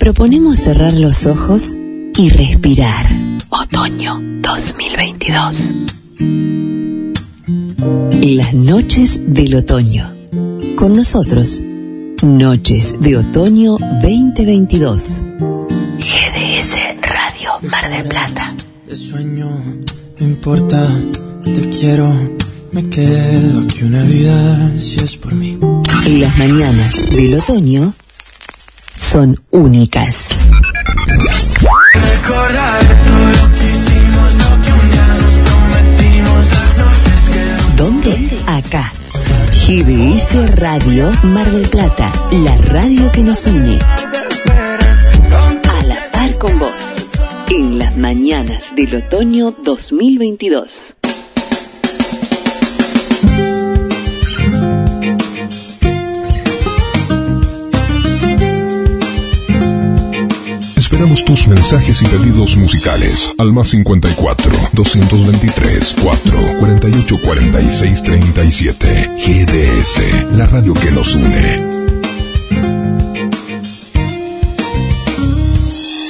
proponemos cerrar los ojos y respirar. Otoño 2022. Las noches del otoño. Con nosotros, Noches de Otoño 2022. GDS Radio Mar del Plata. Te sueño, no importa, te quiero, me quedo aquí una vida si es por mí. Y las mañanas del otoño son únicas. ¿Dónde? Acá. GBS Radio Mar del Plata, la radio que nos une. A la par con vos, en las mañanas del otoño 2022. Esperamos tus mensajes y pedidos musicales al más 54 223 4 48 46 37. GDS, la radio que nos une.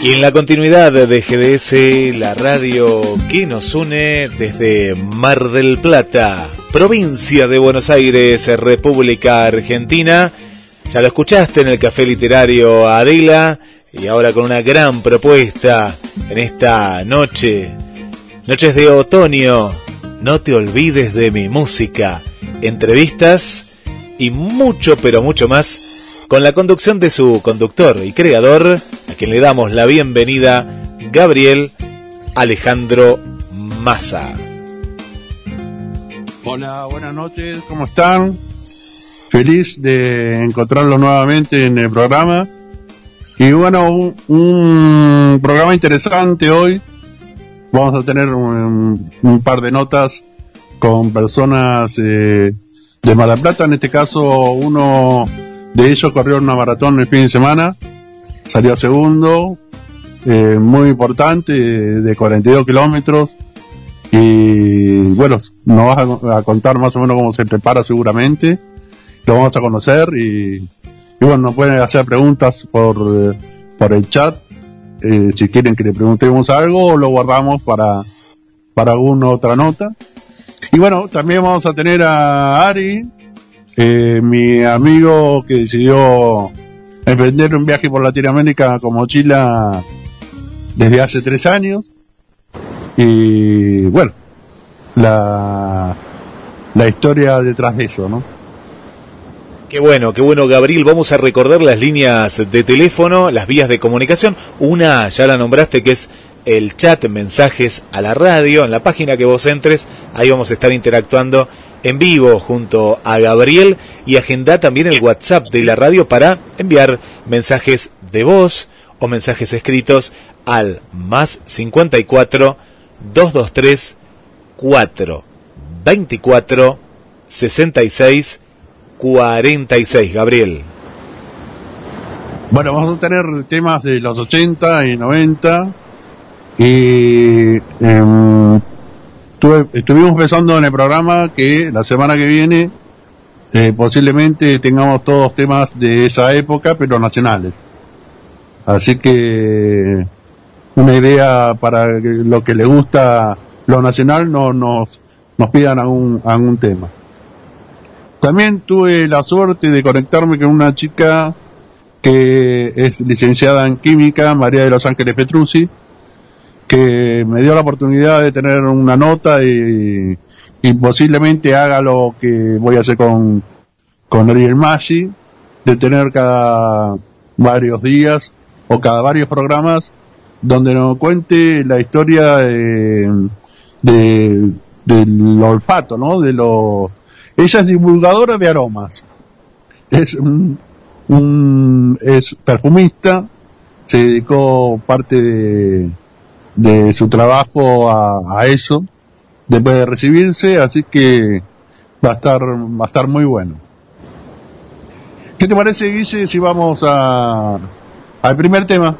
Y en la continuidad de GDS, la radio que nos une desde Mar del Plata, provincia de Buenos Aires, República Argentina. Ya lo escuchaste en el Café Literario Adela y ahora con una gran propuesta en esta noche, noches de otoño. No te olvides de mi música, entrevistas y mucho, pero mucho más con la conducción de su conductor y creador, a quien le damos la bienvenida, Gabriel Alejandro Massa. Hola, buenas noches, ¿cómo están? Feliz de encontrarlos nuevamente en el programa. Y bueno, un, programa interesante hoy. Vamos a tener un, par de notas con personas eh, de Mar Plata. En este caso, uno de ellos corrió una maratón el fin de semana, salió segundo, eh, muy importante, de 42 kilómetros. Y bueno, nos vas a, contar más o menos cómo se prepara seguramente. Lo vamos a conocer y, y bueno, nos pueden hacer preguntas por, eh, por el chat. Eh, si quieren que le preguntemos algo o lo guardamos para, para alguna otra nota. Y bueno, también vamos a tener a Ari, eh, mi amigo que decidió emprender un viaje por Latinoamérica con mochila desde hace tres años. Y bueno, la, la historia detrás de eso, ¿no? Qué bueno, qué bueno, Gabriel. Vamos a recordar las líneas de teléfono, las vías de comunicación. Una, ya la nombraste, que es el chat, mensajes a la radio, en la página que vos entres, ahí vamos a estar interactuando en vivo junto a Gabriel y agenda también el WhatsApp de la radio para enviar mensajes de voz o mensajes escritos al más 54 223 4 24 66 46 Gabriel bueno vamos a tener temas de los 80 y 90 y eh, estuvimos pensando en el programa que la semana que viene eh, posiblemente tengamos todos temas de esa época, pero nacionales. Así que una idea para lo que le gusta lo nacional no nos, nos pidan algún, algún tema. También tuve la suerte de conectarme con una chica que es licenciada en química, María de los Ángeles Petrucci, que me dio la oportunidad de tener una nota y, posiblemente haga lo que voy a hacer con, con Ariel Maggi, de tener cada varios días o cada varios programas donde nos cuente la historia de, del olfato, ¿no? De lo, ella es divulgadora de aromas. Es un, es perfumista, se dedicó parte de, su trabajo a, eso después de recibirse, así que va a estar, va a estar muy bueno. ¿Qué te parece, Guille, si vamos a, al primer tema?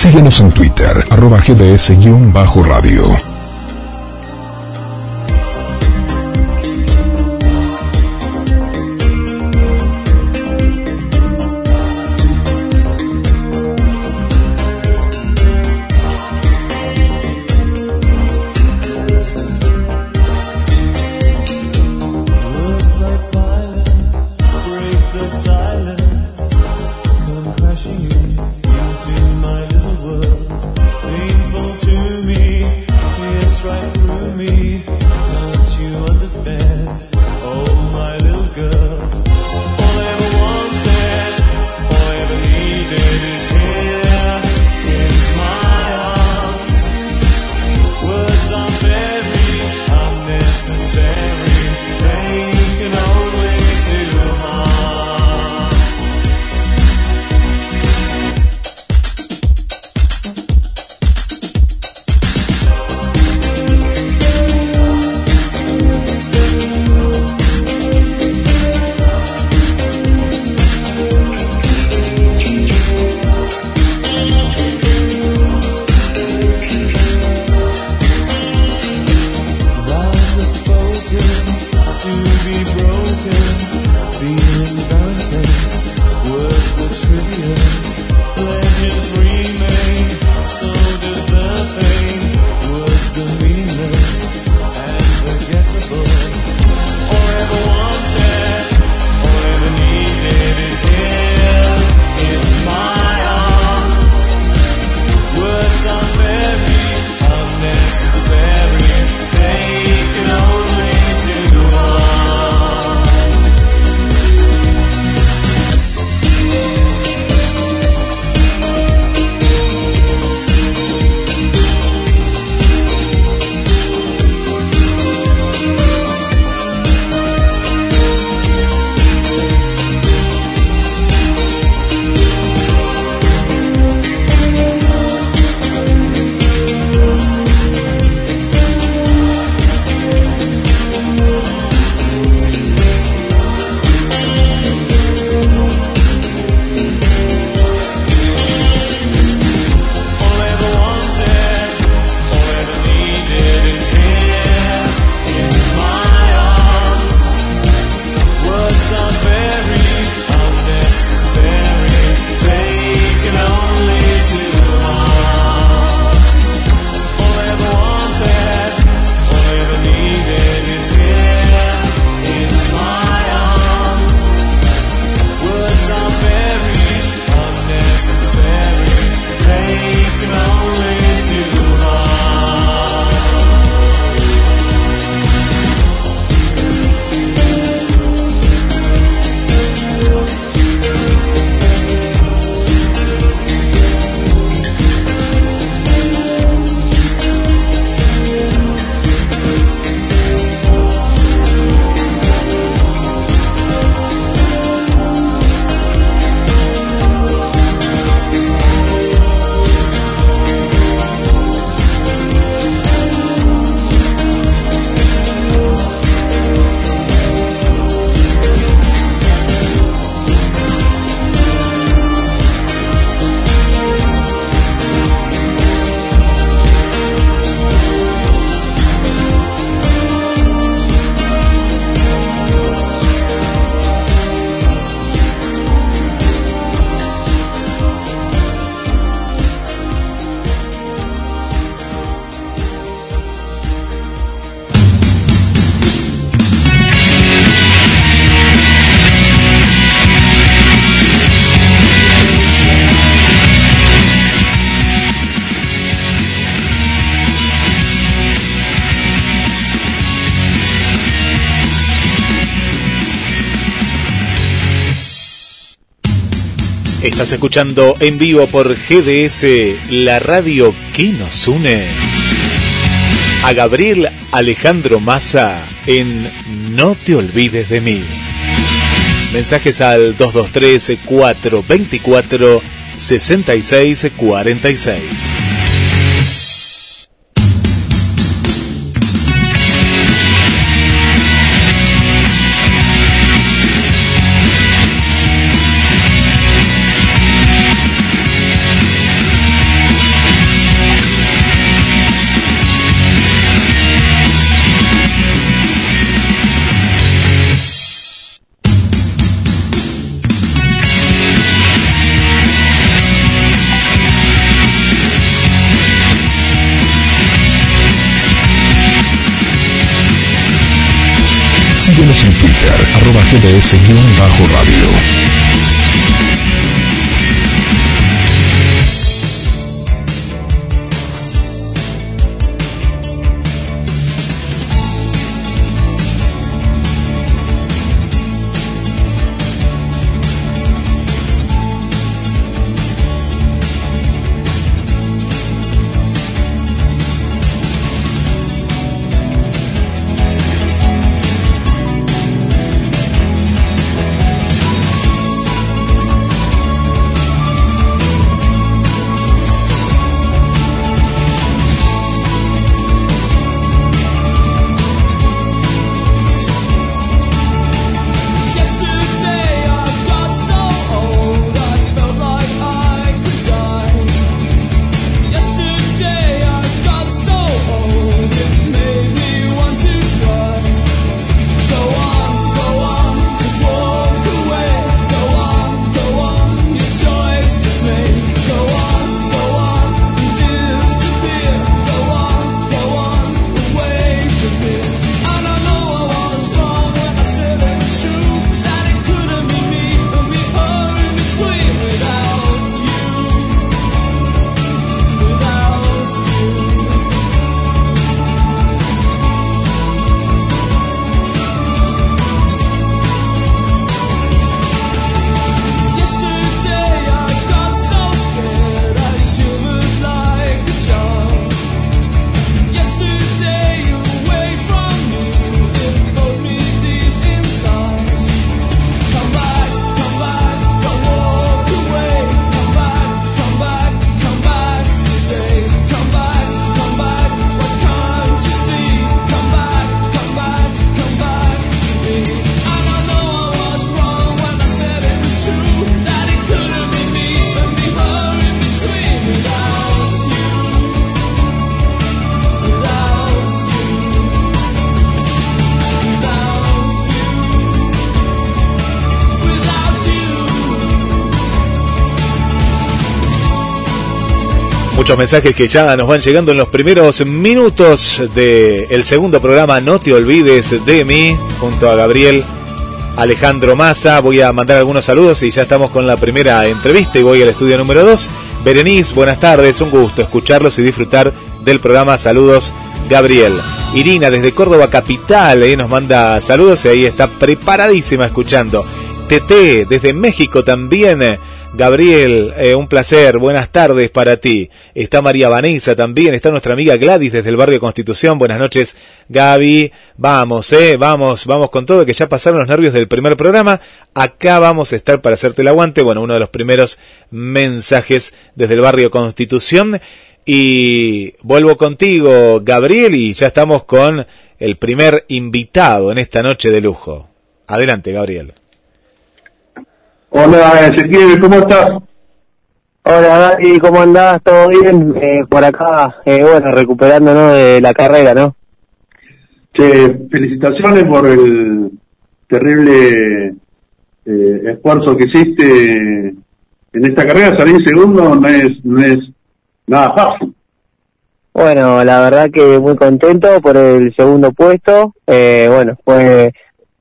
Síguenos en Twitter, arroba gds-radio. Escuchando en vivo por GDS, la radio que nos une. A Gabriel Alejandro Massa en No te olvides de mí. Mensajes al 223 gds-radio. Mensajes que ya nos van llegando en los primeros minutos del segundo programa No te olvides de mí, junto a Gabriel Alejandro Massa. Voy a mandar algunos saludos y ya estamos con la primera entrevista y voy al estudio número 2. Berenice, buenas tardes, un gusto escucharlos y disfrutar del programa. Saludos, Gabriel. Irina, desde Córdoba Capital, eh, nos manda saludos y ahí está preparadísima escuchando. TT, desde México también Gabriel, eh, un placer, buenas tardes para ti. Está María Vanessa también, está nuestra amiga Gladys desde el barrio Constitución. Buenas noches, Gaby. Vamos, eh, vamos, vamos con todo, que ya pasaron los nervios del primer programa. Acá vamos a estar para hacerte el aguante. Bueno, uno de los primeros mensajes desde el barrio Constitución. Y vuelvo contigo, Gabriel, y ya estamos con el primer invitado en esta noche de lujo. Adelante, Gabriel. Hola Ezequiel, ¿cómo estás? Hola ¿y ¿cómo andás? ¿Todo bien? Eh, por acá, eh, bueno, recuperándonos de la carrera, ¿no? Che, felicitaciones por el terrible eh, esfuerzo que hiciste en esta carrera. Salir segundo no es, no es nada fácil. Bueno, la verdad que muy contento por el segundo puesto. Eh, bueno, fue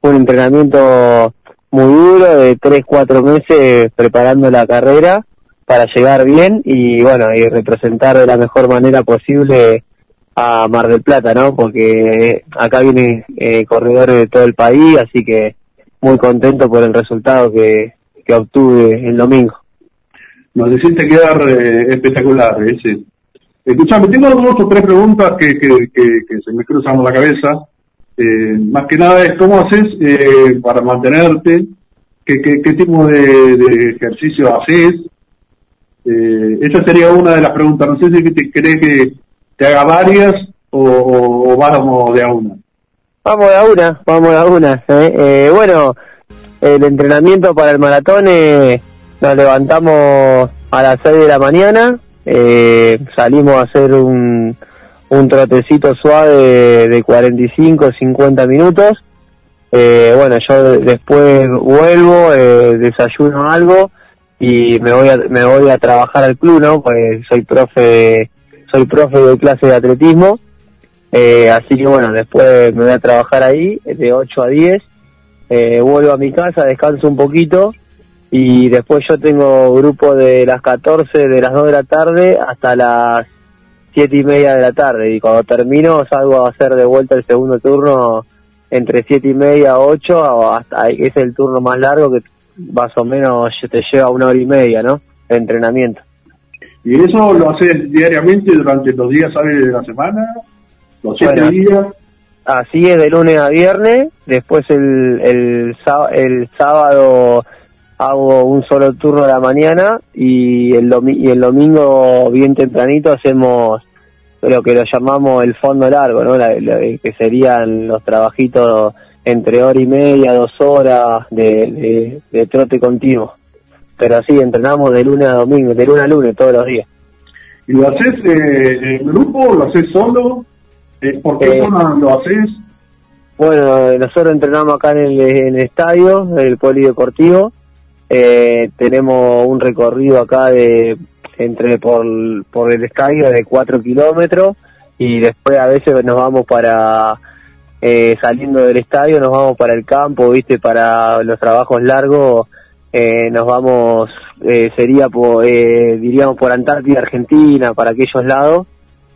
un entrenamiento muy duro de tres, cuatro meses preparando la carrera para llegar bien y bueno, y representar de la mejor manera posible a Mar del Plata, ¿no? Porque acá vienen eh, corredores de todo el país, así que muy contento por el resultado que, que obtuve el domingo. Nos hiciste quedar eh, espectacular, ese. Escuchame, tengo dos o tres preguntas que, que, que se me cruzan por la cabeza. Eh, más que nada es cómo haces eh, para mantenerte, qué, qué, tipo de, ejercicio haces. Eh, esa sería una de las preguntas. No sé si te crees que te haga varias o, vamos de a una. Vamos de a una, vamos de a una. bueno, el entrenamiento para el maratón nos levantamos a las 6 de la mañana, salimos a hacer un un trotecito suave de 45, 50 minutos. Eh, bueno, yo después vuelvo, eh, desayuno algo y me voy a, me voy a trabajar al club, ¿no? Pues soy profe, soy profe de clase de atletismo Eh, así que bueno, después me voy a trabajar ahí de 8 a 10. Eh, vuelvo a mi casa, descanso un poquito y después yo tengo grupo de las 14, de las 2 de la tarde hasta las 7 y media de la tarde y cuando termino salgo a hacer de vuelta el segundo turno entre 7 y media, 8, hasta es el turno más largo que más o menos te lleva una hora y media, ¿no? De entrenamiento. ¿Y eso lo haces diariamente durante los días hábiles de la semana? ¿Los siete días? Así es, de lunes a viernes. Después el, el, el sábado hago un solo turno de la mañana y el, y el domingo bien tempranito hacemos lo que lo llamamos el fondo largo, ¿no? que serían los trabajitos entre hora y media, dos horas de, de, trote continuo. Pero así, entrenamos de lunes a domingo, de lunes a lunes, todos los días. ¿Y lo haces eh, en grupo? ¿Lo haces solo? Eh, ¿Por qué eh, lo haces? Bueno, nosotros entrenamos acá en el, en el estadio, en el polideportivo. Eh, tenemos un recorrido acá de entre por, por el estadio de 4 kilómetros y después a veces nos vamos para eh, saliendo del estadio nos vamos para el campo viste para los trabajos largos eh, nos vamos eh, sería por diríamos por Antártida Argentina para aquellos lados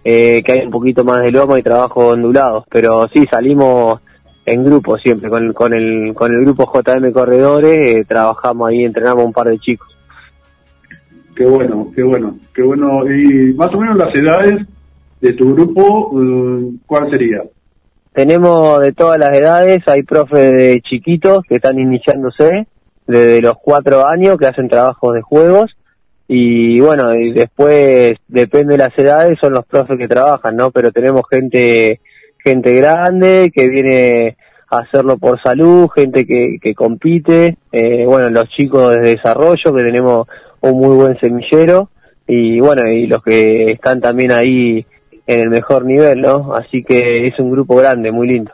que hay un poquito más de lomo y trabajo ondulados pero sí salimos en grupo siempre con, con el con el grupo JM Corredores trabajamos ahí entrenamos un par de chicos Qué bueno, qué bueno, qué bueno. Y más o menos las edades de tu grupo, mm, ¿cuál sería? Tenemos de todas las edades, hay profes de chiquitos que están iniciándose, desde los cuatro años, que hacen trabajos de juegos, y bueno, y después depende de las edades, son los profes que trabajan, ¿no? Pero tenemos gente, gente grande que viene a hacerlo por salud, gente que, que compite, eh, bueno, los chicos de desarrollo, que tenemos un muy buen semillero y bueno, y los que están también ahí en el mejor nivel, ¿no? Así que es un grupo grande, muy lindo.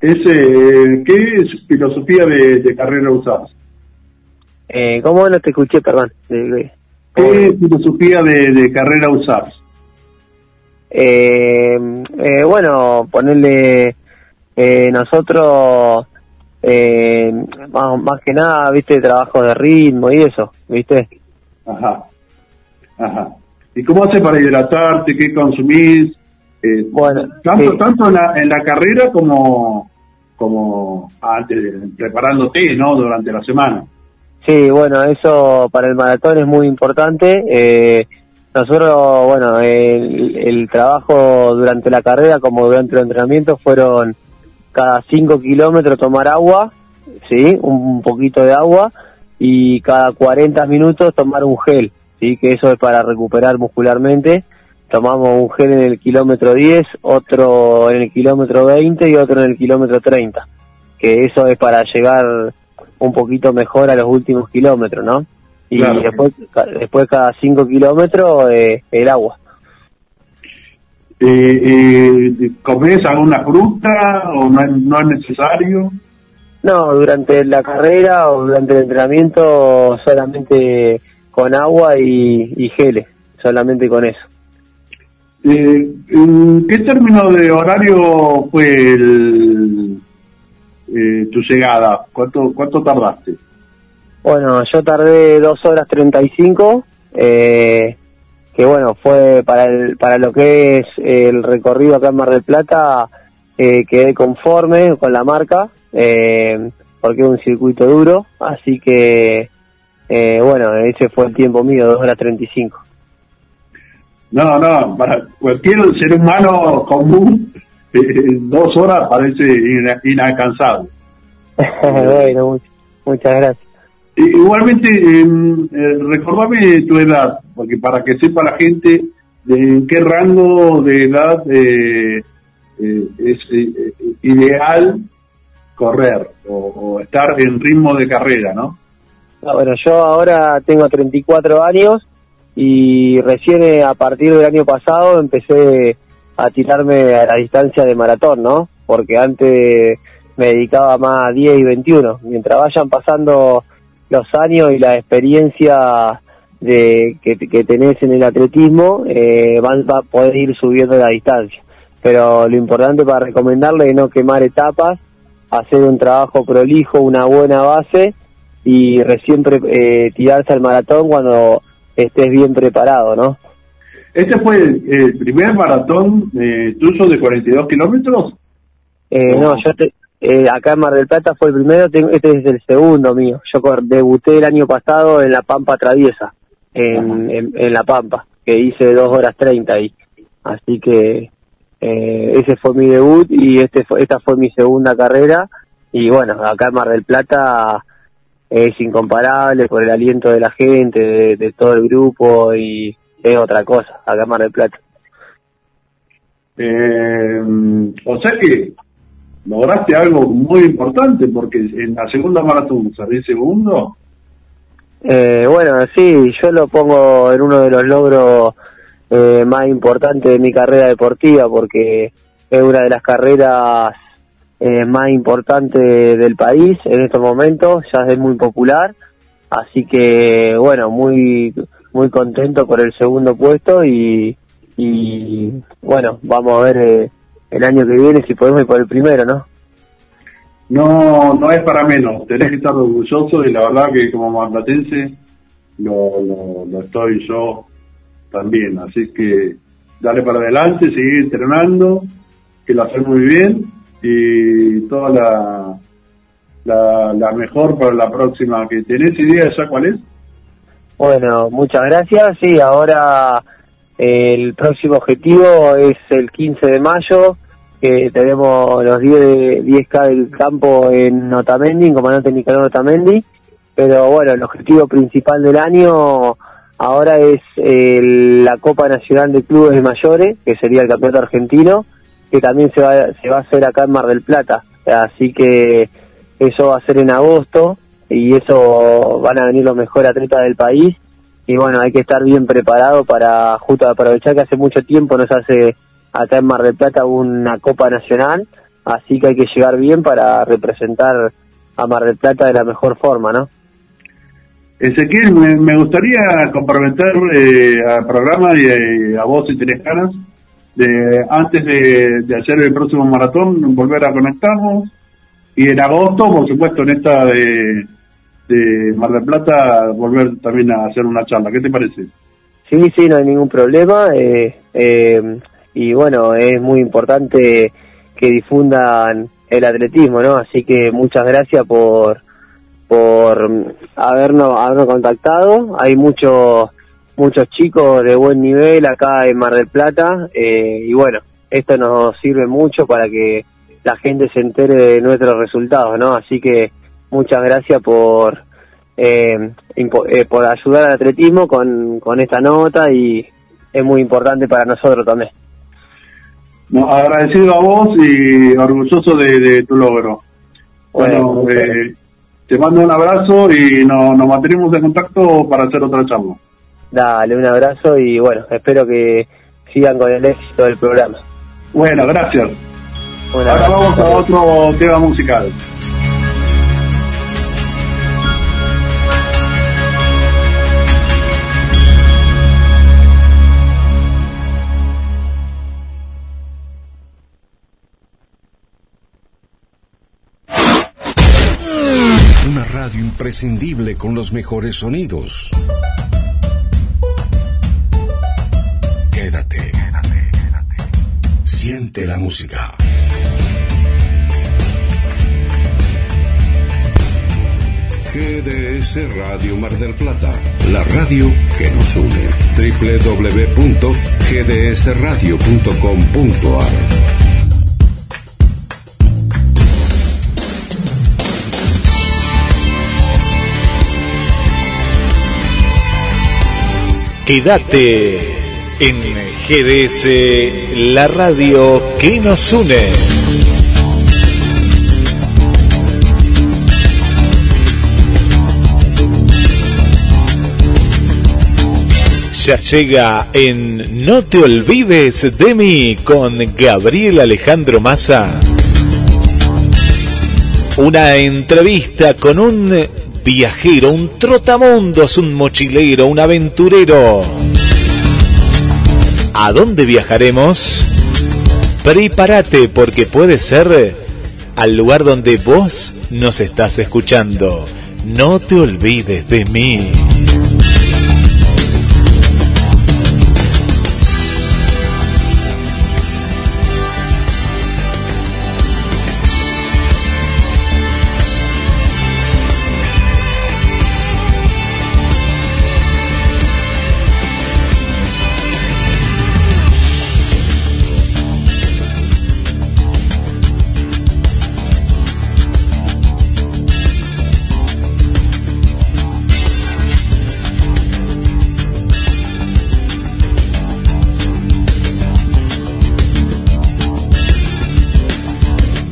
Ese, ¿Qué filosofía de, carrera usás? Eh, ¿Cómo no te escuché, perdón? ¿Qué filosofía de, carrera usás? Eh, eh, bueno, ponerle eh, nosotros eh, más, que nada, viste, trabajo de ritmo y eso, viste. Ajá, ajá. ¿Y cómo haces para hidratarte? ¿Qué consumís? Eh, bueno, tanto, tanto en la, en la carrera como, como antes, preparándote, ¿no? Durante la semana. Sí, bueno, eso para el maratón es muy importante. Eh, nosotros, bueno, el, trabajo durante la carrera como durante el entrenamiento fueron cada 5 kilómetros tomar agua, ¿sí? Un poquito de agua y cada 40 minutos tomar un gel, ¿sí? Que eso es para recuperar muscularmente. Tomamos un gel en el kilómetro 10, otro en el kilómetro 20 y otro en el kilómetro 30. Que eso es para llegar un poquito mejor a los últimos kilómetros, ¿no? Y después, después cada 5 kilómetros eh, el agua eh, eh, ¿comes alguna fruta o no es, no es necesario? No, durante la carrera o durante el entrenamiento solamente con agua y, y geles, solamente con eso. Eh, qué término de horario fue el, eh, tu llegada? ¿Cuánto, ¿Cuánto tardaste? Bueno, yo tardé dos horas treinta y cinco. Eh, que bueno, fue para, el, para lo que es el recorrido acá en Mar del Plata, eh, quedé conforme con la marca, eh, porque es un circuito duro, así que eh, bueno, ese fue el tiempo mío, 2 horas 35. No, no, para cualquier ser humano común, eh, dos horas parece inalcanzable. bueno, muchas gracias. Igualmente, eh, recordame tu edad, porque para que sepa la gente de en qué rango de edad eh, eh, es eh, ideal correr o, estar en ritmo de carrera, ¿no? Bueno, yo ahora tengo 34 años y recién a partir del año pasado empecé a tirarme a la distancia de maratón, ¿no? Porque antes me dedicaba más a 10 y 21. Mientras vayan pasando los años y la experiencia de que, que tenés en el atletismo, eh, van, va a poder ir subiendo la distancia. pero lo importante para recomendarle es no quemar etapas, hacer un trabajo prolijo, una buena base y recién eh, tirarse al maratón cuando estés bien preparado, ¿no? ¿Este fue el, primer maratón eh, tuyo de 42 kilómetros? Eh, no, yo eh, acá en Mar del Plata fue el primero, este es el segundo mío. Yo debuté el año pasado en La Pampa Traviesa, en, en, La Pampa, que hice dos horas 30 ahí. Así que eh, ese fue mi debut y este esta fue mi segunda carrera. Y bueno, acá en Mar del Plata es incomparable por el aliento de la gente, de, todo el grupo y es otra cosa, acá en Mar del Plata. Eh, o sea que lograste algo muy importante porque en la segunda maratón salí segundo. Eh, bueno, sí, yo lo pongo en uno de los logros eh, más importantes de mi carrera deportiva porque es una de las carreras eh, más importantes del país en estos momentos, ya es muy popular, así que bueno, muy muy contento por el segundo puesto y, y bueno, vamos a ver eh, el año que viene si podemos ir por el primero, ¿no? No, no es para menos, tenés que estar orgulloso y la verdad que como marplatense lo, lo, estoy yo también, así que dale para adelante, seguir entrenando, que lo haces muy bien y toda la, la, la mejor para la próxima que tenés idea ya cuál es. Bueno, muchas gracias, sí, ahora el próximo objetivo es el 15 de mayo, que tenemos los 10, 10K del campo en Notamendi, en Comandante Nicolás Notamendi, pero bueno, el objetivo principal del año ahora es la Copa Nacional de Clubes de Mayores, que sería el campeonato argentino, que también se va, se va a hacer acá en Mar del Plata, así que eso va a ser en agosto y eso van a venir los mejores atletas del país y bueno, hay que estar bien preparado para justo aprovechar que hace mucho tiempo nos hace acá en Mar del Plata una Copa Nacional, así que hay que llegar bien para representar a Mar del Plata de la mejor forma, ¿no? Ezequiel, me, gustaría comprometer eh, al programa y eh, a vos si tenés ganas, de, antes de, hacer el próximo maratón, volver a conectarnos y en agosto, por supuesto, en esta de de Mar del Plata volver también a hacer una charla. ¿Qué te parece? Sí, sí, no hay ningún problema. Eh, eh, y bueno, es muy importante que difundan el atletismo, ¿no? Así que muchas gracias por por habernos habernos contactado. Hay muchos muchos chicos de buen nivel acá en Mar del Plata eh, y bueno, esto nos sirve mucho para que la gente se entere de nuestros resultados, ¿no? Así que muchas gracias por eh, eh, por ayudar al atletismo con, con esta nota y es muy importante para nosotros también. agradecido a vos y orgulloso de, tu logro. Bueno, eh, te mando un abrazo y nos mantenemos en contacto para hacer otra charla. Dale, un abrazo y bueno, espero que sigan con el éxito del programa. Bueno, gracias. Ahora vamos a otro tema musical. Imprescindible con los mejores sonidos. Quédate, quédate, quédate. Siente la música. GDS Radio Mar del Plata, la radio que nos une. www.gdsradio.com.ar Quédate en GDS, la radio que nos une. Ya llega en No te olvides de mí con Gabriel Alejandro Massa. Una entrevista con un viajero, un trotamundos, un mochilero, un aventurero. ¿A dónde viajaremos? prepárate porque puede ser al lugar donde vos nos estás escuchando. No te olvides de mí.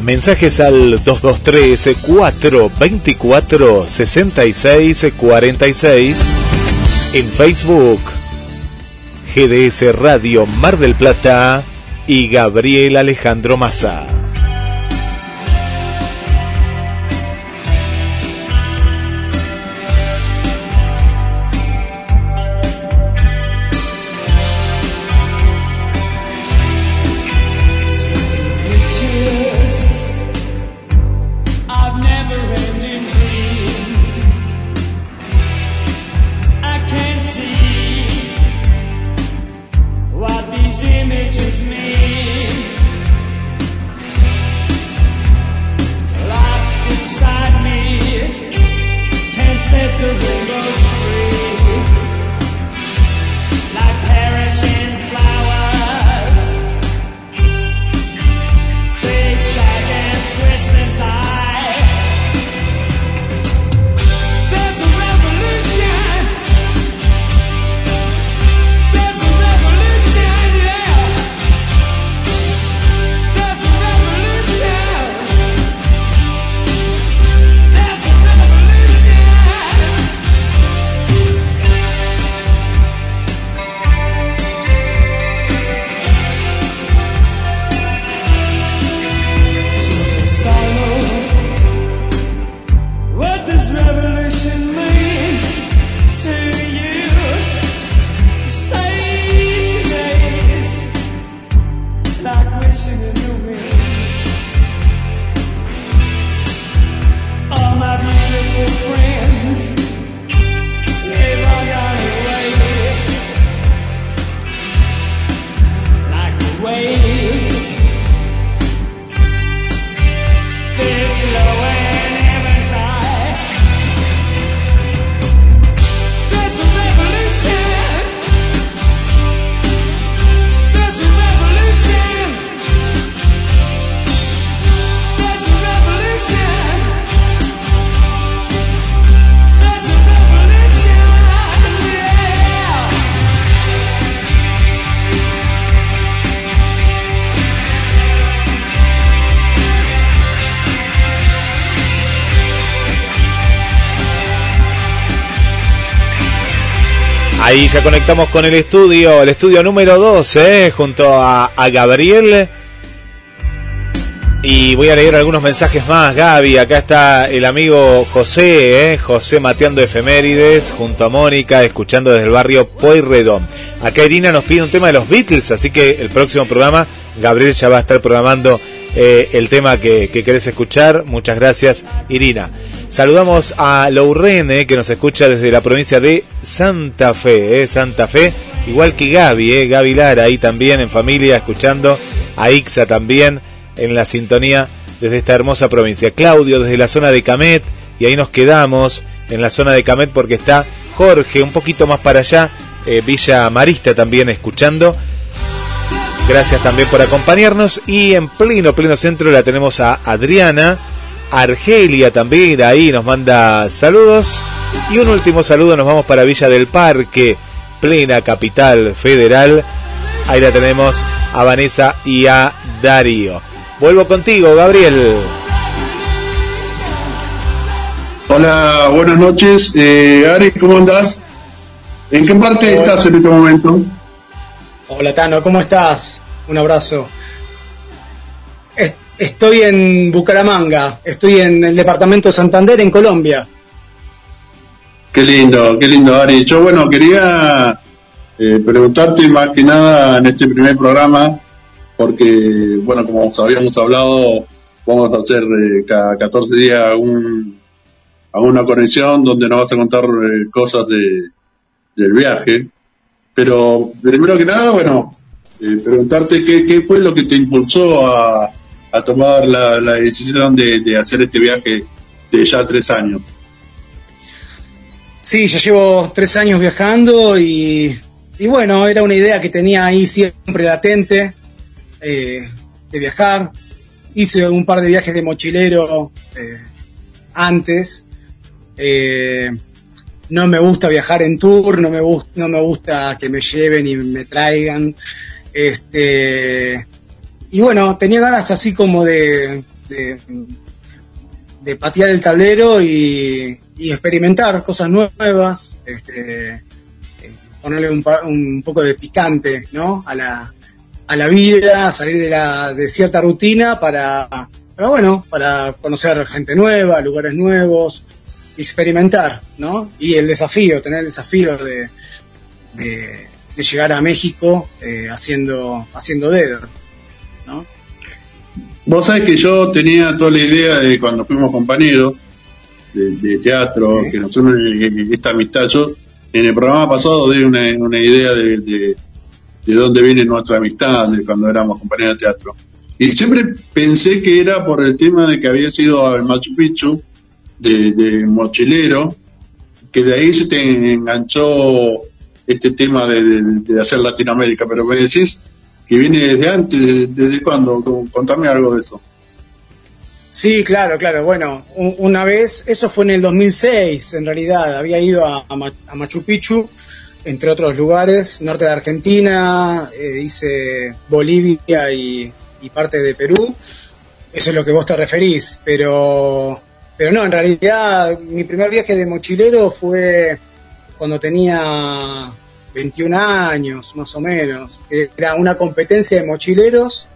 Mensajes al 223-424-6646 en Facebook, GDS Radio Mar del Plata y Gabriel Alejandro Maza. Ahí ya conectamos con el estudio, el estudio número 2, ¿eh? junto a, Gabriel. Y voy a leer algunos mensajes más, Gaby. Acá está el amigo José, ¿eh? José mateando efemérides, junto a Mónica, escuchando desde el barrio Poirredón. Acá Irina nos pide un tema de los Beatles, así que el próximo programa, Gabriel ya va a estar programando eh, el tema que, que querés escuchar. Muchas gracias, Irina. Saludamos a Lourene, que nos escucha desde la provincia de Santa Fe, ¿eh? Santa Fe, igual que Gaby, ¿eh? Gaby Lara, ahí también en familia, escuchando a Ixa también en la sintonía desde esta hermosa provincia. Claudio desde la zona de Camet, y ahí nos quedamos en la zona de Camet porque está Jorge un poquito más para allá, eh, Villa Marista también escuchando. Gracias también por acompañarnos y en pleno, pleno centro la tenemos a Adriana Argelia también, ahí nos manda saludos. Y un último saludo, nos vamos para Villa del Parque, plena capital federal. Ahí la tenemos a Vanessa y a Darío. Vuelvo contigo, Gabriel. Hola, buenas noches. Eh, Ari, ¿cómo andás? ¿En qué parte estás en este momento? Hola, Tano, ¿cómo estás? Un abrazo. Estoy en Bucaramanga, estoy en el departamento de Santander, en Colombia. Qué lindo, qué lindo, Ari. Yo, bueno, quería eh, preguntarte más que nada en este primer programa porque, bueno, como habíamos hablado, vamos a hacer eh, cada 14 días algún, alguna conexión donde nos vas a contar eh, cosas de, del viaje. Pero primero que nada, bueno, eh, preguntarte qué, qué, fue lo que te impulsó a, a tomar la, decisión de, hacer este viaje de ya tres años. Sí, ya llevo tres años viajando y, y bueno, era una idea que tenía ahí siempre latente eh, de viajar. Hice un par de viajes de mochilero eh, antes. Eh, no me gusta viajar en tour, no me, no me gusta que me lleven y me traigan. Este, y bueno, tenía ganas así como de, de, patear el tablero y, y, experimentar cosas nuevas, este, eh, ponerle un, un, poco de picante, ¿no? A la, a la vida, salir de la, de cierta rutina para, para bueno, para conocer gente nueva, lugares nuevos, experimentar, ¿no? Y el desafío, tener el desafío de, de, de llegar a México eh, haciendo, haciendo dedo, ¿no? Vos sabés que yo tenía toda la idea de cuando fuimos compañeros de, de teatro, sí. que nos une esta amistad. Yo en el programa pasado di una, una idea de, de, de, dónde viene nuestra amistad, de cuando éramos compañeros de teatro. Y siempre pensé que era por el tema de que había sido al Machu Picchu, de, de mochilero, que de ahí se te enganchó este tema de, de, de hacer Latinoamérica, pero me decís que viene desde antes, ¿desde cuándo? Contame algo de eso. Sí, claro, claro. Bueno, una vez, eso fue en el 2006, en realidad, había ido a, a Machu Picchu, entre otros lugares, norte de Argentina, eh, hice Bolivia y, y, parte de Perú. Eso es lo que vos te referís, pero, pero no, en realidad mi primer viaje de mochilero fue cuando tenía 21 años, más o menos. Era una competencia de mochileros,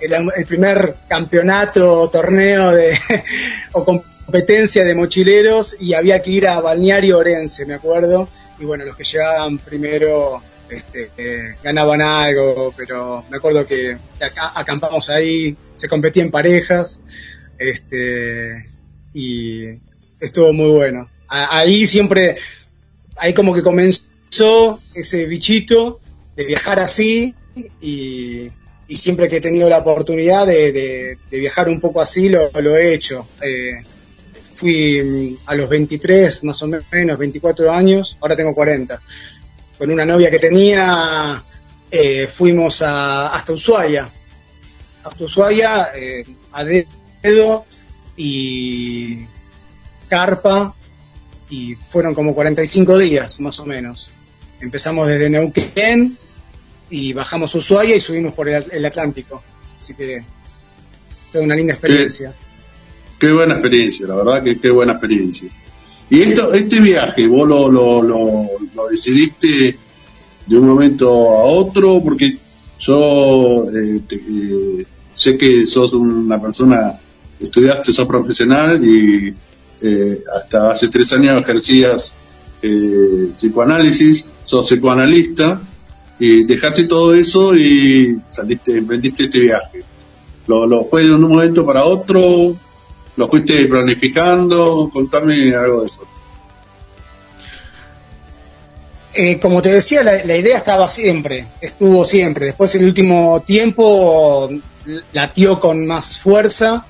era el primer campeonato, torneo de, o competencia de mochileros y había que ir a Balneario Orense, me acuerdo. Y bueno, los que llegaban primero este, eh, ganaban algo, pero me acuerdo que acá, acampamos ahí, se competía en parejas, este, y estuvo muy bueno. Ahí siempre, ahí como que ese bichito de viajar así y, siempre que he tenido la oportunidad de, viajar un poco así lo, he hecho. Eh, fui a los 23, más o menos, 24 años, ahora tengo 40. Con una novia que tenía, eh, fuimos a, hasta Ushuaia. Hasta Ushuaia, eh, a dedo y carpa, y fueron como 45 días, más o menos. Empezamos desde Neuquén y bajamos Ushuaia y subimos por el, el Atlántico. Así que fue una linda experiencia. Qué, qué, buena experiencia, la verdad que qué buena experiencia. Y esto, este viaje, vos lo, lo, lo, lo decidiste de un momento a otro, porque yo eh, te, eh, sé que sos una persona, estudiaste, sos profesional y eh, hasta hace tres años ejercías eh, psicoanálisis, sos psicoanalista, y dejaste todo eso y saliste, emprendiste este viaje. ¿Lo, lo fue de un momento para otro? ¿Lo fuiste planificando? Contame algo de eso. Eh, como te decía, la, idea estaba siempre, estuvo siempre. Después el último tiempo latió con más fuerza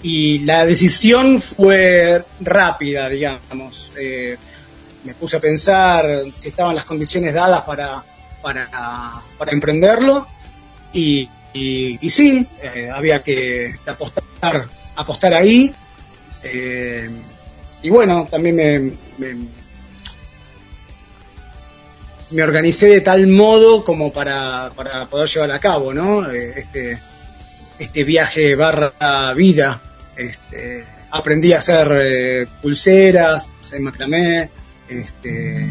y la decisión fue rápida, digamos. Eh, me puse a pensar si estaban las condiciones dadas para, para, emprenderlo y, y, sí, eh, había que apostar, apostar ahí. Eh, y bueno, también me, me, organicé de tal modo como para, para poder llevar a cabo, ¿no? Eh, este, este viaje barra vida. Este, aprendí a hacer pulseras en macramé, este,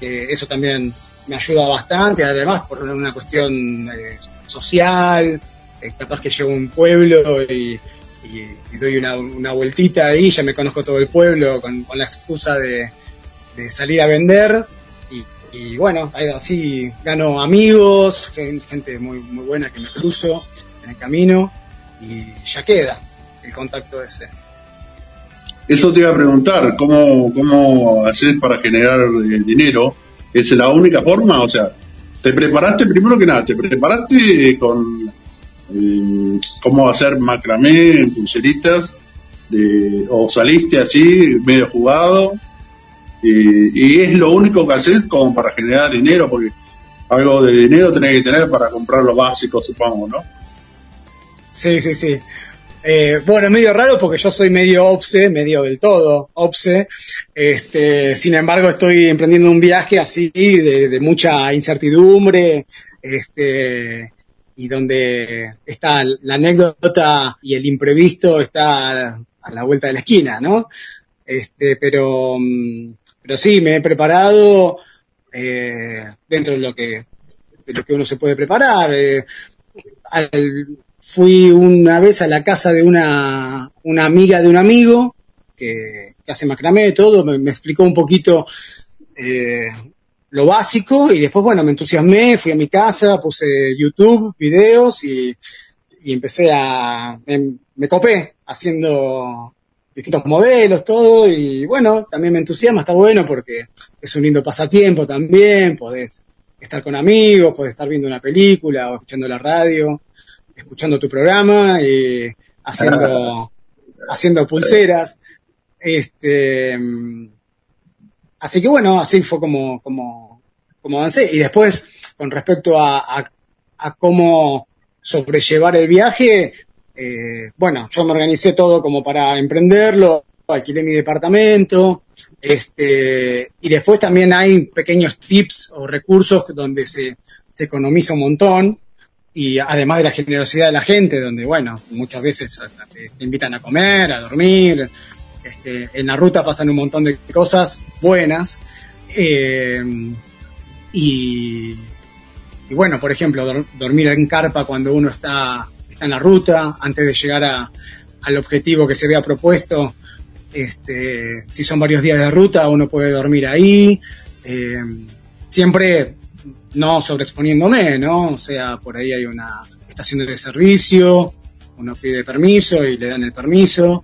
eh, eso también me ayuda bastante, además por una cuestión eh, social, eh, capaz que llego a un pueblo y, doy una, una, vueltita ahí, ya me conozco todo el pueblo con, con la excusa de, salir a vender y y, bueno, así gano amigos, gente muy, muy buena que me cruzo en el camino y ya queda el contacto ese. Eso te iba a preguntar, ¿cómo, cómo haces para generar el dinero? ¿Es la única forma? O sea, te preparaste primero que nada, te preparaste con eh, cómo hacer macramé pulseritas, de, o saliste así, medio jugado, y es lo único que haces como para generar dinero, porque algo de dinero tenés que tener para comprar lo básico, supongo, ¿no? Sí, sí, sí. Eh, bueno, medio raro porque yo soy medio obse, medio del todo obse. Este, sin embargo, estoy emprendiendo un viaje así de, mucha incertidumbre, este, y donde está la anécdota y el imprevisto está a la vuelta de la esquina, ¿no? Este, pero, mm, pero sí, me he preparado eh, dentro de lo que de uno se puede preparar. Eh, fui una vez a la casa de una, una amiga de un amigo que, hace macramé, todo, me, explicó un poquito eh, lo básico y después, bueno, me entusiasmé, fui a mi casa, puse YouTube, videos y, y empecé a, me, me copé haciendo distintos modelos, todo, y bueno, también me entusiasma, está bueno porque es un lindo pasatiempo también, podés estar con amigos, podés estar viendo una película o escuchando la radio, escuchando tu programa y haciendo, haciendo pulseras. Este, así que bueno, así fue como, como, como avancé. Y después, con respecto a, a, a cómo sobrellevar el viaje, eh, bueno, yo me organicé todo como para emprenderlo, alquilé mi departamento, este, y después también hay pequeños tips o recursos donde se, se economiza un montón, y además de la generosidad de la gente, donde, bueno, muchas veces te, invitan a comer, a dormir, este, en la ruta pasan un montón de cosas buenas, eh, y, bueno, por ejemplo, dormir en carpa cuando uno está en la ruta, antes de llegar a, al objetivo que se vea propuesto. Este, si son varios días de ruta, uno puede dormir ahí. Eh, siempre no sobreexponiéndome, ¿no? O sea, por ahí hay una estación de servicio, uno pide permiso y le dan el permiso.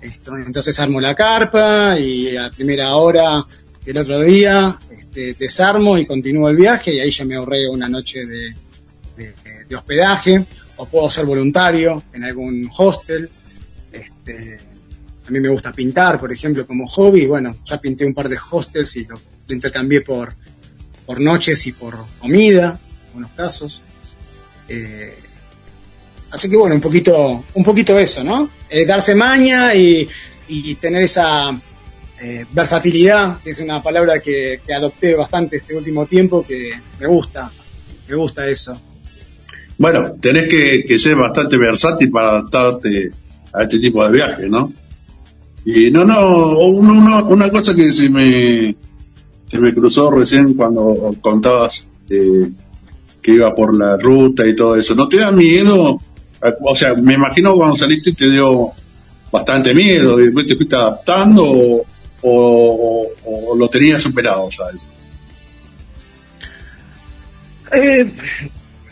Esto, entonces armo la carpa y a primera hora del otro día este, desarmo y continúo el viaje y ahí ya me ahorré una noche de, hospedaje o puedo ser voluntario en algún hostel. Este, a mí me gusta pintar, por ejemplo, como hobby. Bueno, ya pinté un par de hostels y lo, intercambié por, por noches y por comida, en algunos casos. Eh, así que bueno, un poquito, un poquito eso, ¿no? Eh, darse maña y, y tener esa eh, versatilidad, que es una palabra que, que adopté bastante este último tiempo, que me gusta, me gusta eso. Bueno, tenés que, ser bastante versátil para adaptarte a este tipo de viaje, ¿no? Y no, no, una cosa que se me, se me cruzó recién cuando contabas que iba por la ruta y todo eso, ¿no te da miedo? O sea, me imagino cuando saliste te dio bastante miedo, y después te fuiste adaptando o, o, lo tenías superado, ¿sabes? Eh,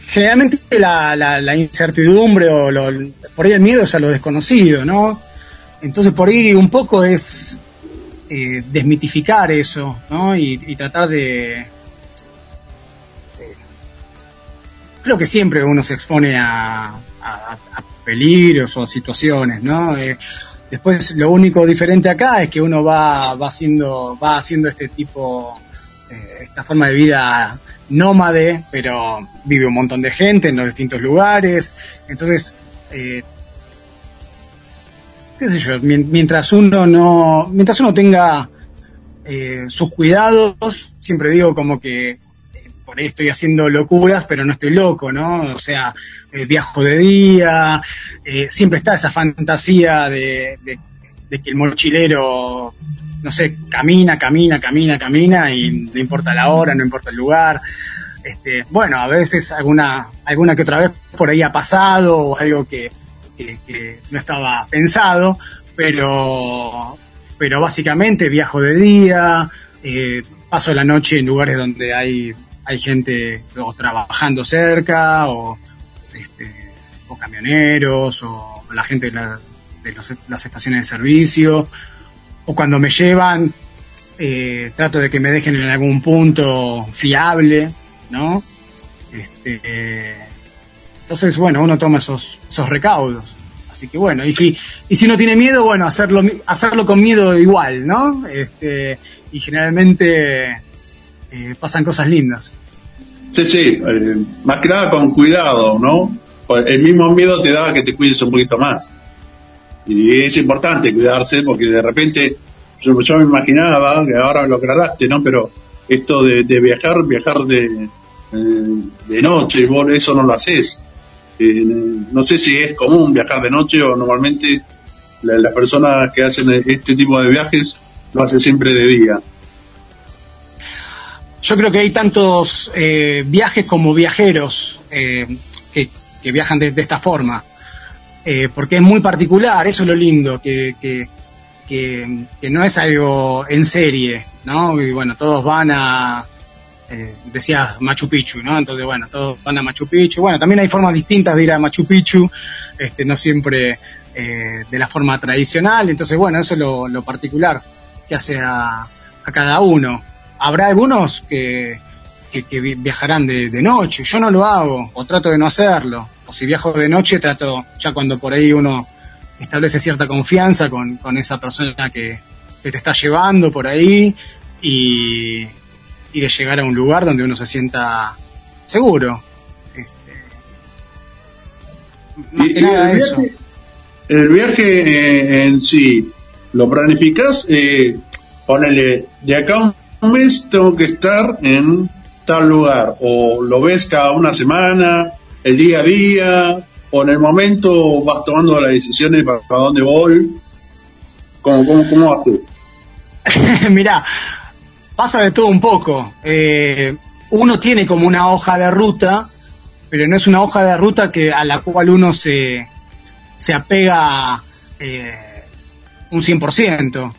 generalmente la, la, incertidumbre o lo, por ahí el miedo es a lo desconocido, ¿no? Entonces por ahí un poco es eh, desmitificar eso, ¿no? Y, tratar de... creo que siempre uno se expone a, peligros o a situaciones, ¿no? Eh, después lo único diferente acá es que uno va, va haciendo, va haciendo este tipo, eh, esta forma de vida nómade, pero vive un montón de gente en los distintos lugares. Entonces, eh, qué sé yo, mientras uno no, mientras uno tenga eh, sus cuidados, siempre digo como que eh, por ahí estoy haciendo locuras, pero no estoy loco, ¿no? O sea, viajo de día, siempre está esa fantasía de, de que el mochilero no sé, camina, camina, camina, camina y no importa la hora, no importa el lugar. Este, bueno, a veces alguna, alguna que otra vez por ahí ha pasado o algo que, no estaba pensado, pero, pero básicamente viajo de día, eh, paso la noche en lugares donde hay, hay gente o trabajando cerca o, este, o camioneros o la gente de, la- de los- las estaciones de servicio o cuando me llevan eh, trato de que me dejen en algún punto fiable, ¿no? Este, eh, entonces, bueno, uno toma esos, esos recaudos. Así que bueno, y si, y si uno tiene miedo, bueno, hacerlo, hacerlo con miedo igual, ¿no? Este, y generalmente eh, pasan cosas lindas. Sí, sí, eh, más que nada con cuidado, ¿no? El mismo miedo te da que te cuides un poquito más. Y es importante cuidarse porque de repente yo, me imaginaba, que ahora lo aclaraste, ¿no? Pero esto de, de viajar, viajar de, eh, de noche, vos eso no lo haces. Eh, no sé si es común viajar de noche o normalmente la- las personas que hacen este tipo de viajes lo hacen siempre de día. Yo creo que hay tantos eh, viajes como viajeros eh, que, que viajan de, esta forma, Eh, porque es muy particular, eso es lo lindo, que, que, que, que no es algo en serie, ¿no? Y bueno, todos van a, eh, decías Machu Picchu, ¿no? Entonces, bueno, todos van a Machu Picchu. Bueno, también hay formas distintas de ir a Machu Picchu, este, no siempre eh, de la forma tradicional. Entonces, bueno, eso es lo, lo particular que hace a, cada uno. Habrá algunos que, que, que vi- viajarán de, de noche. Yo no lo hago, o trato de no hacerlo. O si viajo de noche, trato, ya cuando por ahí uno establece cierta confianza con, con esa persona que, que te está llevando por ahí y, y de llegar a un lugar donde uno se sienta seguro. Este, más Y- que y nada el eso. viaje- El viaje eh, en sí, ¿lo planificás? Eh, ponele, de acá a un mes tengo que estar en tal lugar, o lo ves cada una semana, el día a día, o en el momento vas tomando las decisiones para, para dónde voy. ¿Cómo, cómo, cómo haces? Mirá, pasa de todo un poco. Eh, uno tiene como una hoja de ruta, pero no es una hoja de ruta que a la cual uno se, se apega eh, un 100%.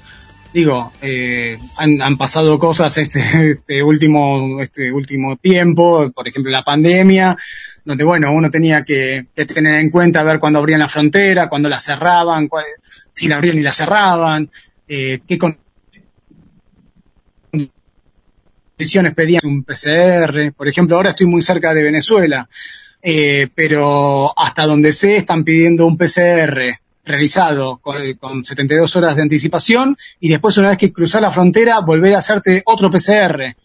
Digo, eh, han, han pasado cosas este, este último este último tiempo, por ejemplo la pandemia, donde bueno uno tenía que, tener en cuenta ver cuándo abrían la frontera, cuándo la cerraban, cuál- si la abrían y la cerraban, eh, qué condiciones pedían un PCR. Por ejemplo, ahora estoy muy cerca de Venezuela, eh, pero hasta donde sé están pidiendo un PCR realizado con, con 72 horas de anticipación y después una vez que cruzar la frontera volver a hacerte otro PCR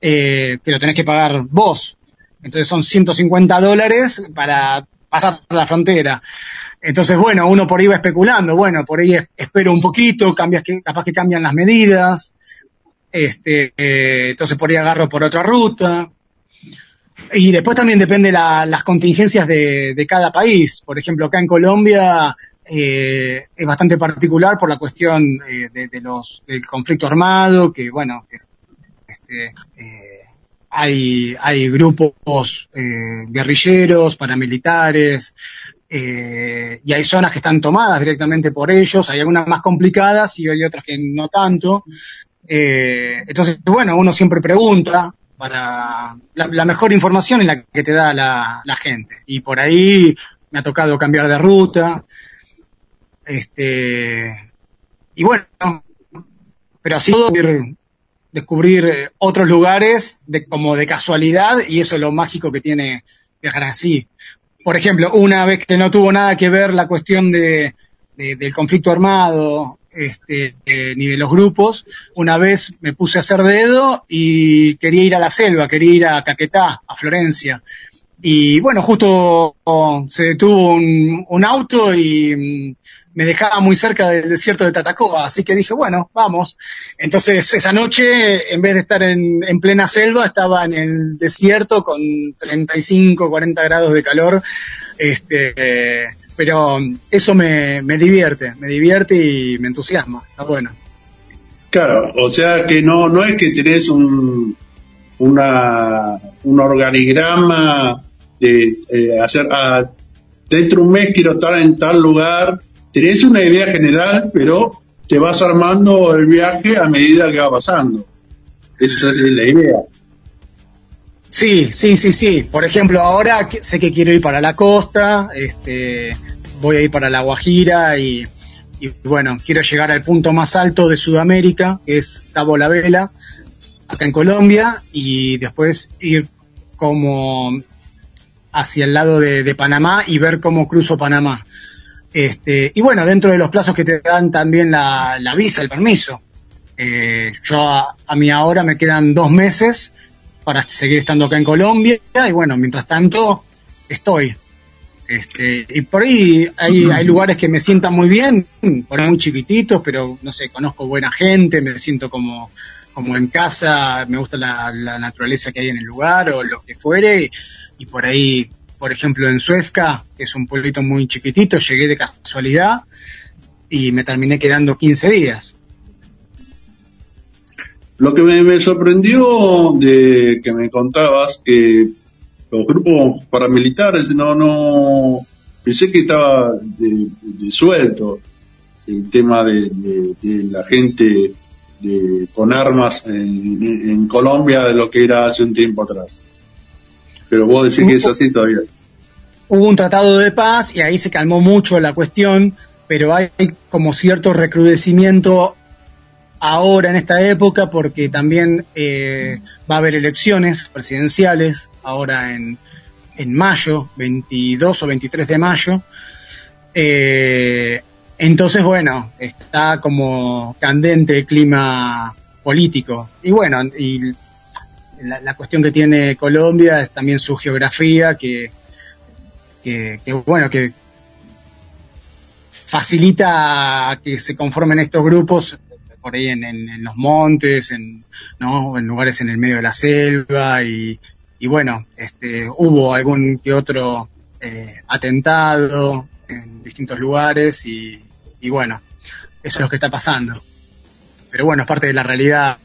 eh, que lo tenés que pagar vos. Entonces son 150 dólares para pasar la frontera. Entonces, bueno, uno por ahí va especulando, bueno, por ahí es- espero un poquito, cambias que, capaz que cambian las medidas, este, eh, entonces por ahí agarro por otra ruta. Y después también depende la- las contingencias de, de cada país. Por ejemplo, acá en Colombia eh, es bastante particular por la cuestión eh, de, los del conflicto armado, que bueno, que, este, eh, hay, hay grupos guerrilleros, paramilitares, eh, y hay zonas que están tomadas directamente por ellos, hay algunas más complicadas y hay otras que no tanto. Eh, entonces, bueno, uno siempre pregunta para la, mejor información es la que te da la, gente. Y por ahí me ha tocado cambiar de ruta. Este, y bueno, pero así ir- descubrir eh, otros lugares de, como de casualidad y eso es lo mágico que tiene viajar así. Por ejemplo, una vez que no tuvo nada que ver la cuestión de- del conflicto armado, este, eh, ni de los grupos, una vez me puse a hacer dedo y quería ir a la selva, quería ir a Caquetá, a Florencia. Y bueno, justo oh, se detuvo un, auto y mm, me dejaba muy cerca del desierto de Tatacoa, así que dije, bueno, vamos. Entonces esa noche, en vez de estar en, en plena selva, estaba en el desierto con 35, 40 grados de calor. Este, eh, pero eso me, me divierte, me divierte y me entusiasma. Está bueno. Claro, o sea que no, no es que tenés un, una, un organigrama de eh, hacer, ah, dentro de un mes quiero estar en tal lugar, tenés una idea general, pero te vas armando el viaje a medida que va pasando. Esa es la idea. Sí, sí, sí, sí. Por ejemplo, ahora sé que quiero ir para la costa, este, voy a ir para la Guajira y, bueno, quiero llegar al punto más alto de Sudamérica, que es Cabo La Vela, acá en Colombia, y después ir como hacia el lado de, Panamá y ver cómo cruzo Panamá. Este, y bueno, dentro de los plazos que te dan también la, visa, el permiso. Eh, yo a, a mí ahora me quedan dos meses para seguir estando acá en Colombia y bueno, mientras tanto estoy. Este, y por ahí hay, hay lugares que me sientan muy bien, por ahí muy chiquititos, pero no sé, conozco buena gente, me siento como, como en casa, me gusta la, naturaleza que hay en el lugar o lo que fuere, y, por ahí, por ejemplo, en Suezca, que es un pueblito muy chiquitito, llegué de casualidad y me terminé quedando 15 días. Lo que me, sorprendió de que me contabas que los grupos paramilitares no, no, pensé que estaba de, el tema de, la gente con armas en, Colombia de lo que era hace un tiempo atrás. Pero vos decís que es así todavía. Hubo un tratado de paz y ahí se calmó mucho la cuestión, pero hay como cierto recrudecimiento ahora en esta época porque también eh, va a haber elecciones presidenciales ahora en, en mayo, 22 o 23 de mayo. Eh, entonces, bueno, está como candente el clima político. Y bueno, y la, cuestión que tiene Colombia es también su geografía, que, que, que bueno, que facilita que se conformen estos grupos por ahí en, los montes, en, ¿no? en lugares en el medio de la selva y, bueno, este, hubo algún que otro eh, atentado en distintos lugares y, bueno, eso es lo que está pasando. Pero bueno, es parte de la realidad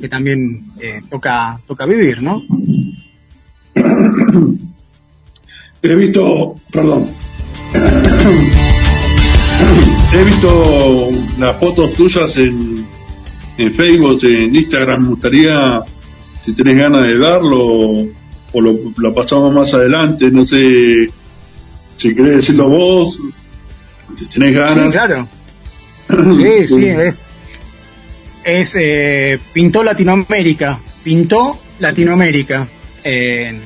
que también eh, toca, toca vivir, ¿no? He visto, perdón, he visto las fotos tuyas en, en Facebook, en Instagram. Me gustaría, si tenés ganas de darlo, o lo, pasamos más adelante. No sé si querés decirlo vos, si tenés ganas. Sí, claro. Sí, sí, es. Es eh, Pintó Latinoamérica. Pintó Latinoamérica. En,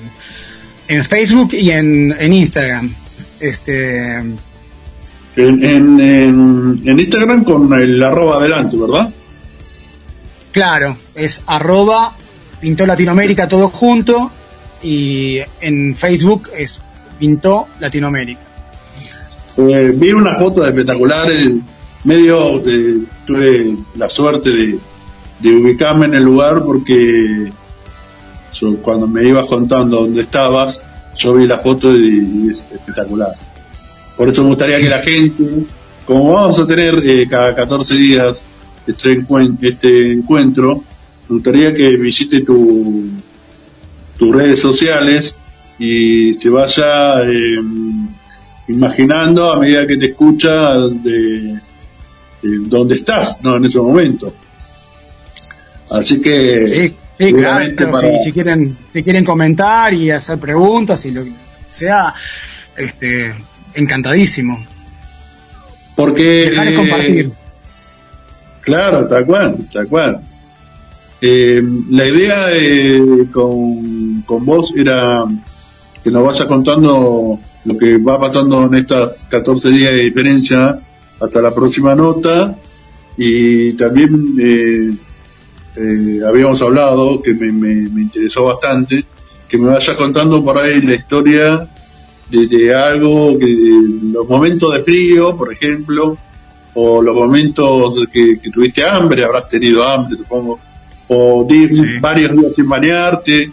en Facebook y en, en Instagram. Este en, en, en, Instagram con el arroba adelante, ¿verdad? Claro, es arroba Pintó Latinoamérica todo junto y en Facebook es Pintó Latinoamérica. Eh, vi una foto espectacular, medio tuve la suerte de, de, ubicarme en el lugar porque cuando me ibas contando dónde estabas, yo vi la foto y es espectacular. Por eso me gustaría que la gente, como vamos a tener eh, cada 14 días este, este, encuentro, me gustaría que visite tu, tus redes sociales y se vaya em, imaginando a medida que te escucha de, dónde estás, ¿no? En ese momento. Así que... Sí, claro, si, quieren, si quieren comentar y hacer preguntas y lo que sea, este, encantadísimo. Porque... Dejar de compartir. Eh, claro, tal cual, tal cual. Eh, la idea con, con vos era que nos vayas contando lo que va pasando en estas 14 días de diferencia hasta la próxima nota y también eh, habíamos hablado que me, me, interesó bastante que me vayas contando por ahí la historia de, algo, que los momentos de frío, por ejemplo, o los momentos que, tuviste hambre, habrás tenido hambre, supongo, o varios días sin bañarte,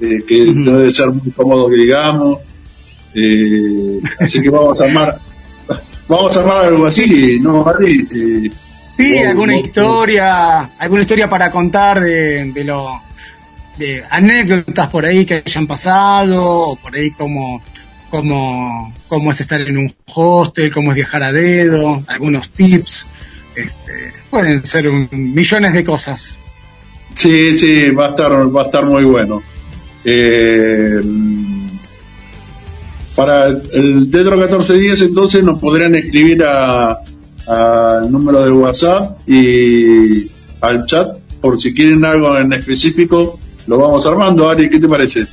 eh, que debe ser muy cómodo que digamos. Eh, así que vamos a armar, vamos a armar algo así, ¿no, eh, sí, alguna historia, alguna historia para contar de, de lo de anécdotas por ahí que hayan pasado, o por ahí como cómo, cómo es estar en un hostel, cómo es viajar a dedo, algunos tips, este, pueden ser millones de cosas. Sí, sí, va a estar, va a estar muy bueno. Eh, para el Tetro 1410 entonces nos podrían escribir al número de WhatsApp y al chat por si quieren algo en específico, lo vamos armando. Ari, ¿qué te parece?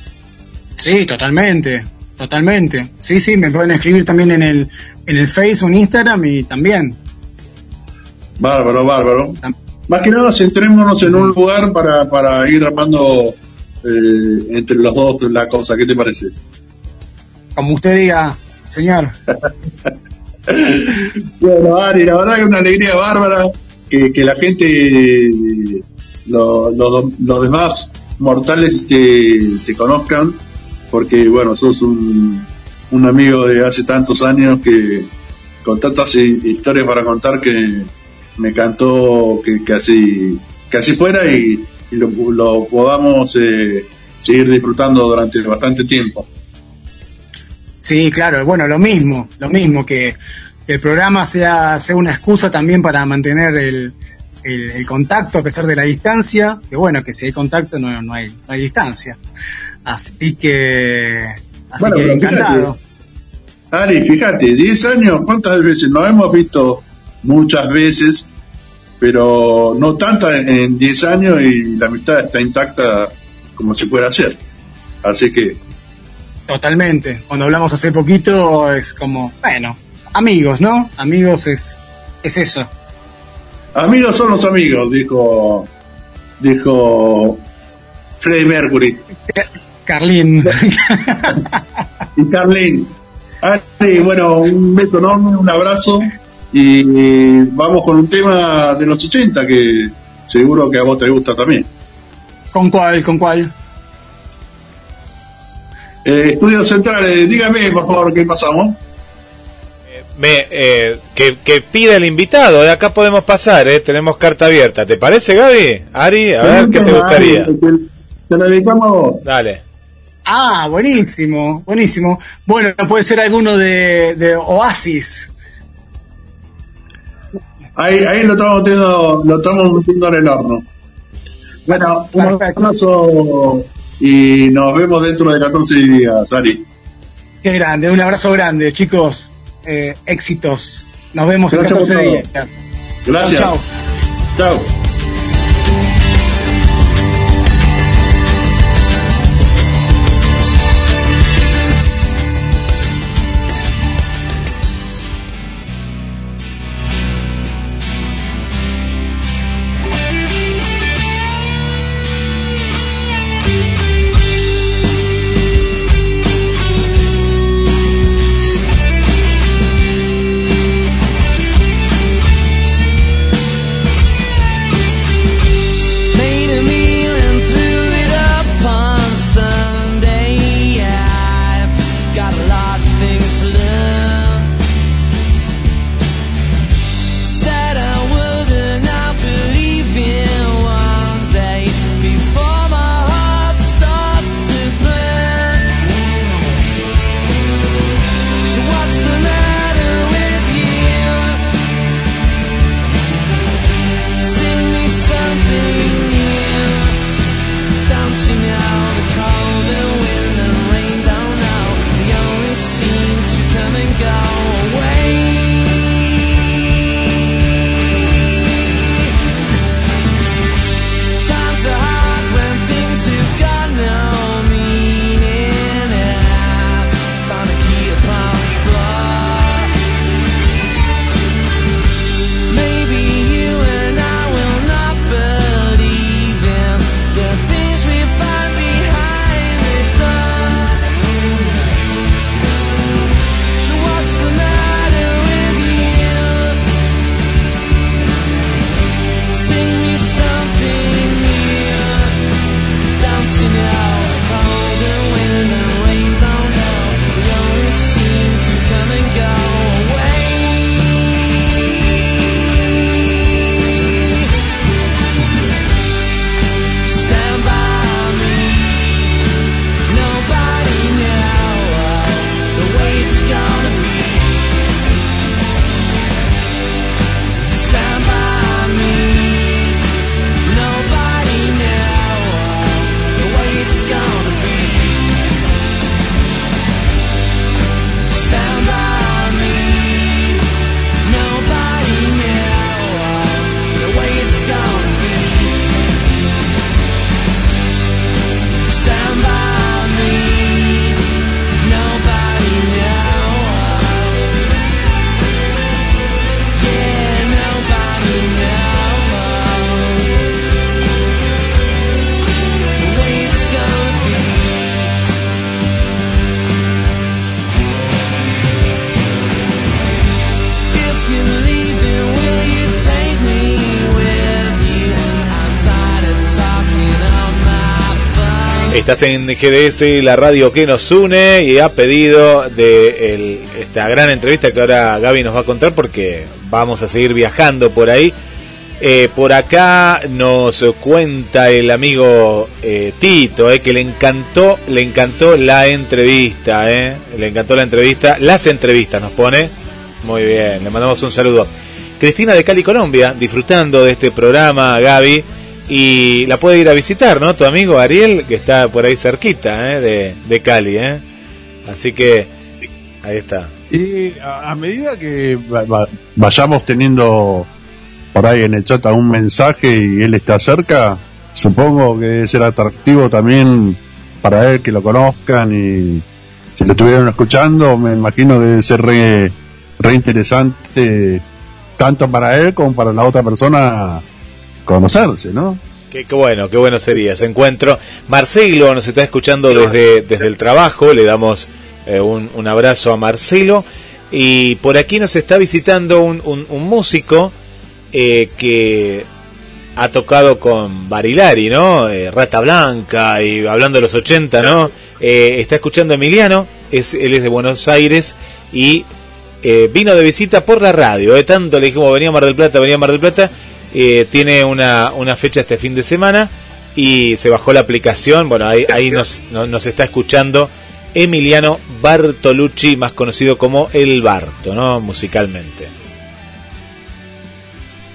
Sí, totalmente, totalmente. Sí, sí, me pueden escribir también en el, en el Facebook, Instagram y también. Bárbaro, bárbaro. Más que nada, centrémonos en un lugar para, para ir armando eh, entre los dos la cosa. ¿Qué te parece? Como usted diga, señor. bueno, Ari, la verdad que es una alegría bárbara que, que la gente, los demás mortales te, te conozcan, porque bueno, sos un, un amigo de hace tantos años que con tantas historias para contar que me encantó que, así que así fuera y, lo, podamos eh, seguir disfrutando durante bastante tiempo. Sí, claro, bueno, lo mismo, lo mismo que el programa sea, sea una excusa también para mantener el, el, contacto a pesar de la distancia, que bueno, que si hay contacto no, no, hay, no hay distancia. Así que, así que encantado. Ari, fíjate, 10 años, ¿cuántas veces nos hemos visto muchas veces, pero no tanta en 10 años y la amistad está intacta como se puede hacer. Así que... Totalmente. Cuando hablamos hace poquito es como, bueno, amigos, ¿no? Amigos es, es eso. Amigos son los amigos, dijo, dijo Freddie Mercury. Carlín. y Carlín. Ari, bueno, un beso enorme, un abrazo y vamos con un tema de los 80 que seguro que a vos te gusta también. ¿Con cuál? ¿Con cuál? Eh, Estudios Centrales, dígame por favor qué pasamos. Eh, me, eh, que, que pida el invitado, de acá podemos pasar, eh, tenemos carta abierta. ¿Te parece, Gaby? Ari, a ver qué te gustaría. te, lo dedicamos a vos. Dale. Ah, buenísimo, buenísimo. Bueno, puede ser alguno de, de Oasis. Ahí, ahí lo estamos metiendo, lo estamos metiendo en el horno. Bueno, un abrazo y nos vemos dentro de 14 días, Ari. Qué grande, un abrazo grande, chicos. Eh, éxitos. Nos vemos en 14 días. Gracias. Chao. Chao. Estás en GDS, la radio que nos une, y ha pedido de esta gran entrevista que ahora Gaby nos va a contar porque vamos a seguir viajando por ahí. Eh, por acá nos cuenta el amigo eh, Tito, eh, que le encantó, le encantó la entrevista, le encantó la entrevista, las entrevistas nos pone. Muy bien, le mandamos un saludo. Cristina de Cali, Colombia, disfrutando de este programa, Gaby, y la puede ir a visitar, ¿no? Tu amigo Ariel, que está por ahí cerquita, ¿eh? de, de Cali, ¿eh? Así que ahí está. Y a medida que vayamos teniendo por ahí en el chat un mensaje y él está cerca, supongo que debe ser atractivo también para él que lo conozcan y si lo estuvieron escuchando, me imagino que debe ser re, re interesante tanto para él como para la otra persona conocerse, ¿no? Qué, bueno, qué bueno sería ese encuentro. Marcelo nos está escuchando desde, desde el trabajo, le damos eh, un, un, abrazo a Marcelo. Y por aquí nos está visitando un, un músico eh, que ha tocado con Barilari, ¿no? Eh, Rata Blanca y hablando de los 80, ¿no? Está escuchando Emiliano, es, él es de Buenos Aires y vino de visita por la radio, tanto le dijimos venía a Mar del Plata, venía a Mar del Plata, tiene una, una fecha este fin de semana y se bajó la aplicación, bueno, ahí, ahí nos, nos está escuchando Emiliano Bartolucci, más conocido como El Barto, ¿no? Musicalmente.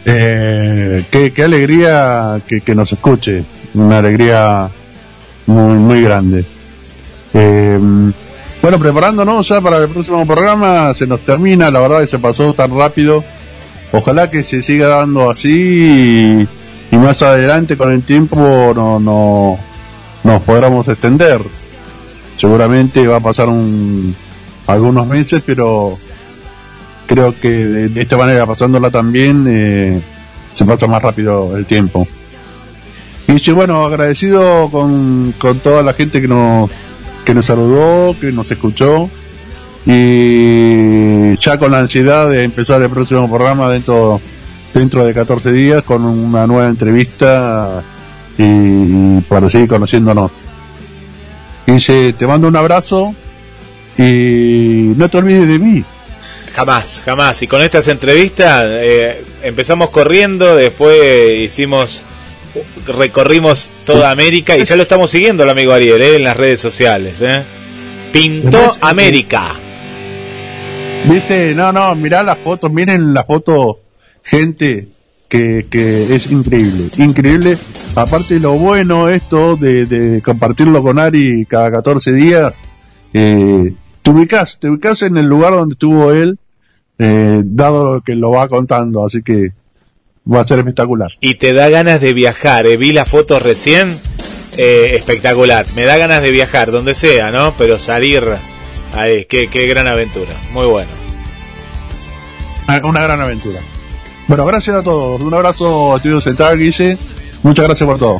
Eh, qué, alegría que, nos escuche, una alegría muy, muy grande. Eh, bueno, preparándonos ya para el próximo programa, se nos termina, la verdad que se pasó tan rápido. Ojalá que se siga dando así y, más adelante con el tiempo no, no nos podamos extender. Seguramente va a pasar un, algunos meses, pero creo que de, esta manera pasándola también eh, se pasa más rápido el tiempo. Y bueno, agradecido con, con toda la gente que nos, que nos saludó, que nos escuchó y ya con la ansiedad de empezar el próximo programa dentro dentro de 14 días con una nueva entrevista y, para seguir conociéndonos. Y te mando un abrazo y no te olvides de mí. Jamás, jamás. Y con estas entrevistas eh, empezamos corriendo, después hicimos, recorrimos toda América y ya lo estamos siguiendo el amigo Ariel eh, en las redes sociales. Eh. Pintó América. Viste, no, no, mirá las fotos, miren la foto, gente, que, que es increíble, increíble. Aparte lo bueno esto de, de compartirlo con Ari cada 14 días, eh, te ubicas, te en el lugar donde estuvo él, eh, dado lo que lo va contando, así que va a ser espectacular. Y te da ganas de viajar, eh, vi las fotos recién, eh, espectacular, me da ganas de viajar, donde sea, ¿no? Pero salir ahí, qué, qué gran aventura, muy bueno. Una gran aventura. Bueno, gracias a todos, un abrazo a Estudio Central, Guille, muchas gracias por todo.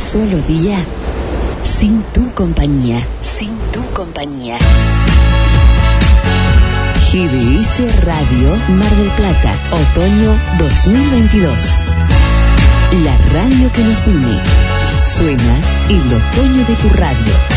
Solo día sin tu compañía, sin tu compañía. GDS Radio Mar del Plata, otoño 2022. La radio que nos une. Suena el otoño de tu radio.